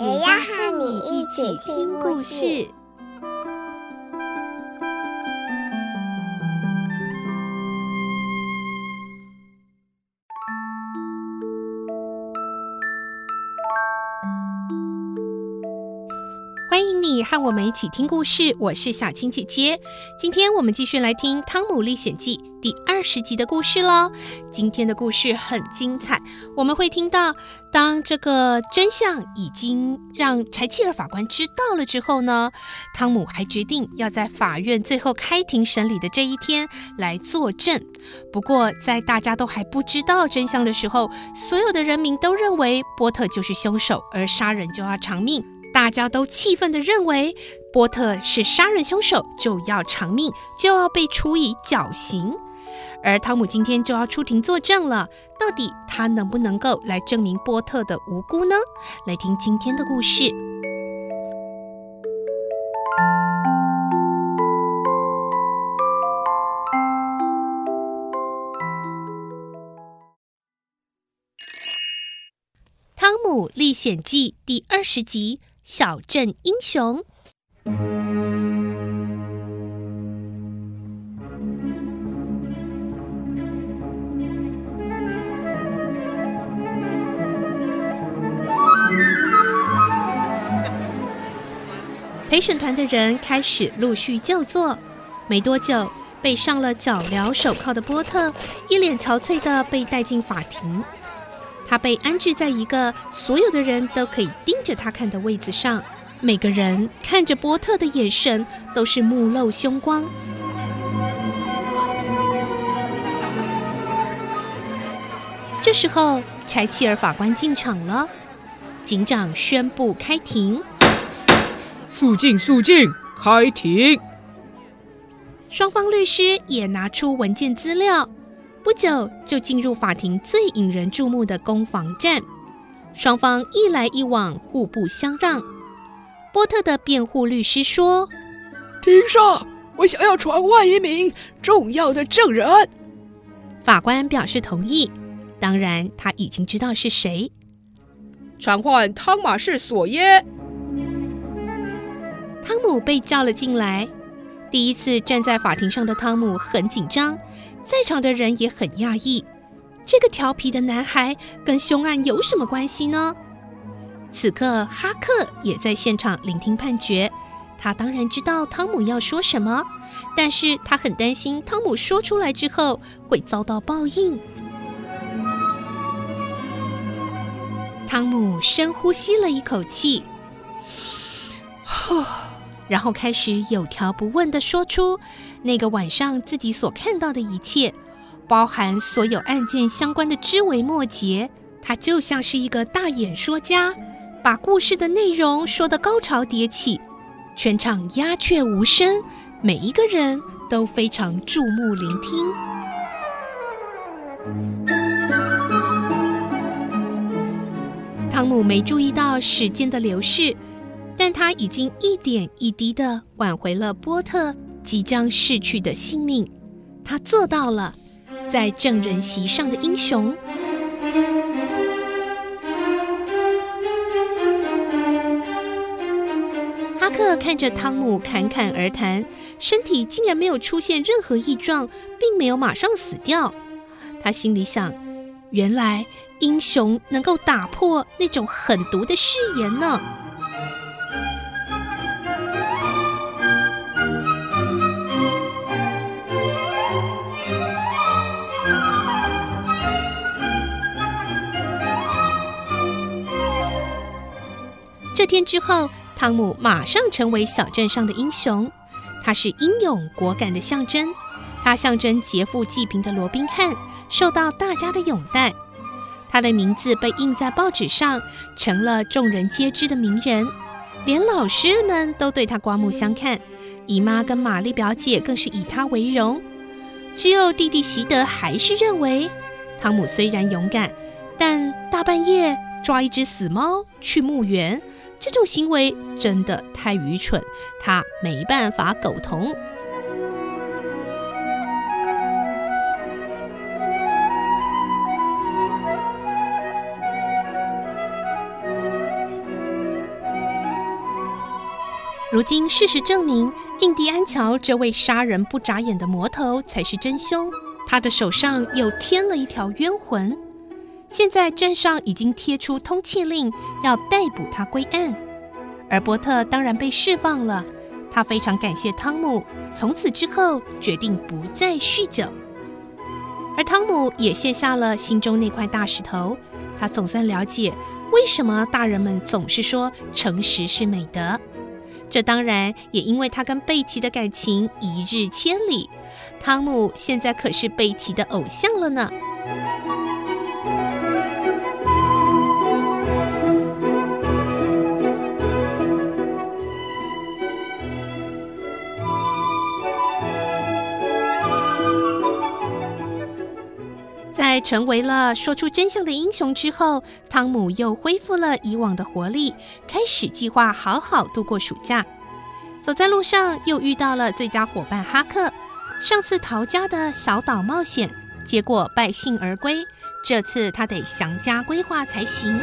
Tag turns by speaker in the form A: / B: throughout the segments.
A: 也要和你一起听故事。
B: 欢迎你和我们一起听故事，我是小青姐姐。今天我们继续来听《汤姆历险记》第二十集的故事喽。今天的故事很精彩，我们会听到，当这个真相已经让柴契尔法官知道了之后呢，汤姆还决定要在法院最后开庭审理的这一天来作证。不过，在大家都还不知道真相的时候，所有的人民都认为波特就是凶手，而杀人就要偿命。大家都气愤地认为波特是杀人凶手，就要偿命，就要被处以绞刑。而汤姆今天就要出庭作证了，到底他能不能够来证明波特的无辜呢？来听今天的故事。《汤姆历险记》第二十集。小镇英雄。陪审团的人开始陆续就座，没多久，被上了脚镣手铐的波特一脸憔悴的被带进法庭。他被安置在一个所有的人都可以盯着他看的位子上，每个人看着波特的眼神都是目露凶光。这时候，柴契尔法官进场了，警长宣布开庭。
C: 肃静，肃静，开庭。
B: 双方律师也拿出文件资料。不久就进入法庭最引人注目的攻防战，双方一来一往，互不相让。波特的辩护律师说：“
C: 庭上，我想要传唤一名重要的证人。”
B: 法官表示同意，当然他已经知道是谁。
C: 传唤汤马士·索耶。
B: 汤姆被叫了进来。第一次站在法庭上的汤姆很紧张。在场的人也很讶异，这个调皮的男孩跟凶案有什么关系呢？此刻，哈克也在现场聆听判决。他当然知道汤姆要说什么，但是他很担心汤姆说出来之后会遭到报应。汤姆深呼吸了一口气，呼。然后开始有条不紊地说出那个晚上自己所看到的一切，包含所有案件相关的枝微末节。他就像是一个大演说家，把故事的内容说得高潮迭起，全场鸦雀无声，每一个人都非常注目聆听。汤姆没注意到时间的流逝。但他已经一点一滴地挽回了波特即将逝去的性命，他做到了，在证人席上的英雄。哈克看着汤姆侃侃而谈，身体竟然没有出现任何异状，并没有马上死掉。他心里想：原来英雄能够打破那种狠毒的誓言呢。天之后，汤姆马上成为小镇上的英雄。他是英勇果敢的象征，他象征劫富济贫的罗宾汉，受到大家的拥戴。他的名字被印在报纸上，成了众人皆知的名人。连老师们都对他刮目相看，姨妈跟玛丽表姐更是以他为荣。只有弟弟席德还是认为，汤姆虽然勇敢，但大半夜抓一只死猫去墓园，这种行为真的太愚蠢，他没办法苟同。如今事实证明，印第安乔这位杀人不眨眼的魔头才是真凶，他的手上又添了一条冤魂。现在镇上已经贴出通缉令，要逮捕他归案。而波特当然被释放了，他非常感谢汤姆，从此之后决定不再酗酒。而汤姆也卸下了心中那块大石头，他总算了解为什么大人们总是说诚实是美德。这当然也因为他跟贝奇的感情一日千里，汤姆现在可是贝奇的偶像了呢。在成为了说出真相的英雄之后，汤姆又恢复了以往的活力，开始计划好好度过暑假。走在路上，又遇到了最佳伙伴哈克。上次逃家的小岛冒险，结果败兴而归。这次他得详加规划才行。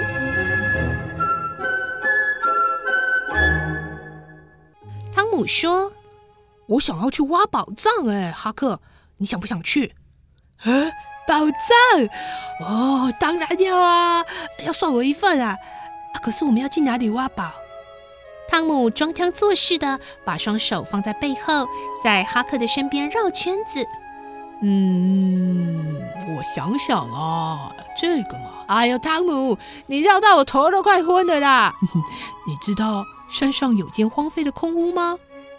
B: 汤姆说：“
C: 我想要去挖宝藏，哎，哈克，你想不想去？”啊宝藏哦，当然要啊，要算我一份啊！啊，可是我们要去哪里挖宝？
B: 汤姆装腔作势的把双手放在背后，在哈克的身边绕圈子。
C: 嗯，我想想啊，这个嘛，哎呦，汤姆，你绕到我头都快昏了啦！你知道山上有间荒废的空屋吗？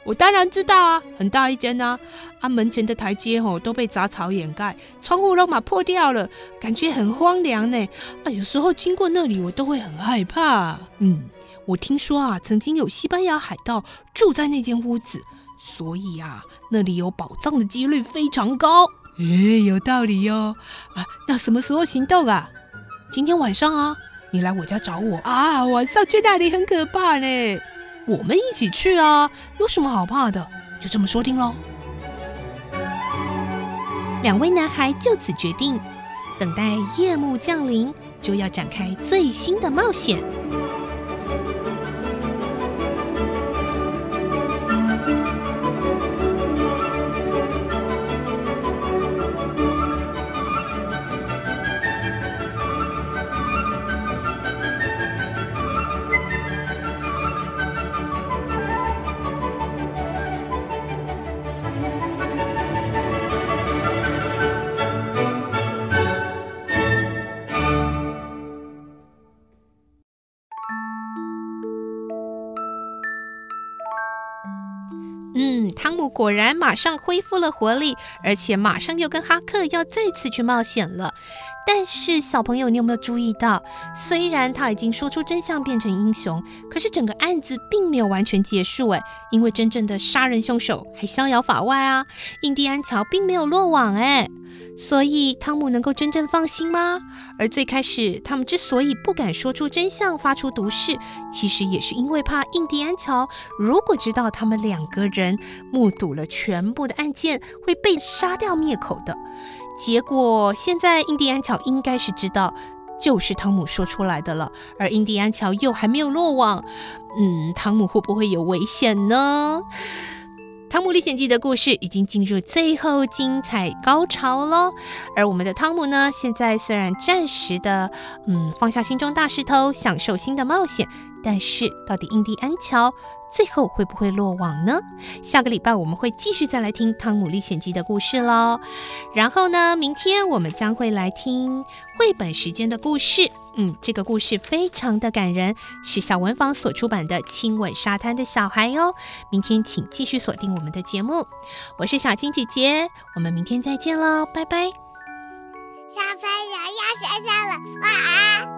C: 我当然知道啊，很大一间呐、啊。啊，门前的台阶吼都被杂草掩盖，窗户都嘛破掉了，感觉很荒凉呢。啊，有时候经过那里，我都会很害怕。嗯，我听说啊，曾经有西班牙海盗住在那间屋子，所以啊，那里有宝藏的几率非常高。诶，有道理哟、哦。啊，那什么时候行动啊？今天晚上啊，你来我家找我啊。晚上去那里很可怕呢。我们一起去啊！有什么好怕的？就这么说定喽。
B: 两位男孩就此决定，等待夜幕降临，就要展开最新的冒险。嗯，汤姆果然马上恢复了活力，而且马上又跟哈克要再次去冒险了。但是小朋友，你有没有注意到，虽然他已经说出真相变成英雄，可是整个案子并没有完全结束诶，因为真正的杀人凶手还逍遥法外啊，印第安乔并没有落网诶。所以汤姆能够真正放心吗？而最开始他们之所以不敢说出真相，发出毒誓，其实也是因为怕印第安乔如果知道他们两个人目睹了全部的案件，会被杀掉灭口的。结果现在印第安乔应该是知道，就是汤姆说出来的了，而印第安乔又还没有落网，嗯，汤姆会不会有危险呢？《汤姆历险记》的故事已经进入最后精彩高潮喽，而我们的汤姆呢，现在虽然暂时的，嗯，放下心中大石头，享受新的冒险，但是到底印第安乔最后会不会落网呢？下个礼拜我们会继续再来听《汤姆历险记》的故事喽。然后呢，明天我们将会来听绘本时间的故事。嗯，这个故事非常的感人，是小文房所出版的《亲吻沙滩的小孩》哟。明天请继续锁定我们的节目，我是小青姐姐，我们明天再见喽，拜拜。
A: 小朋友要睡觉了，晚安。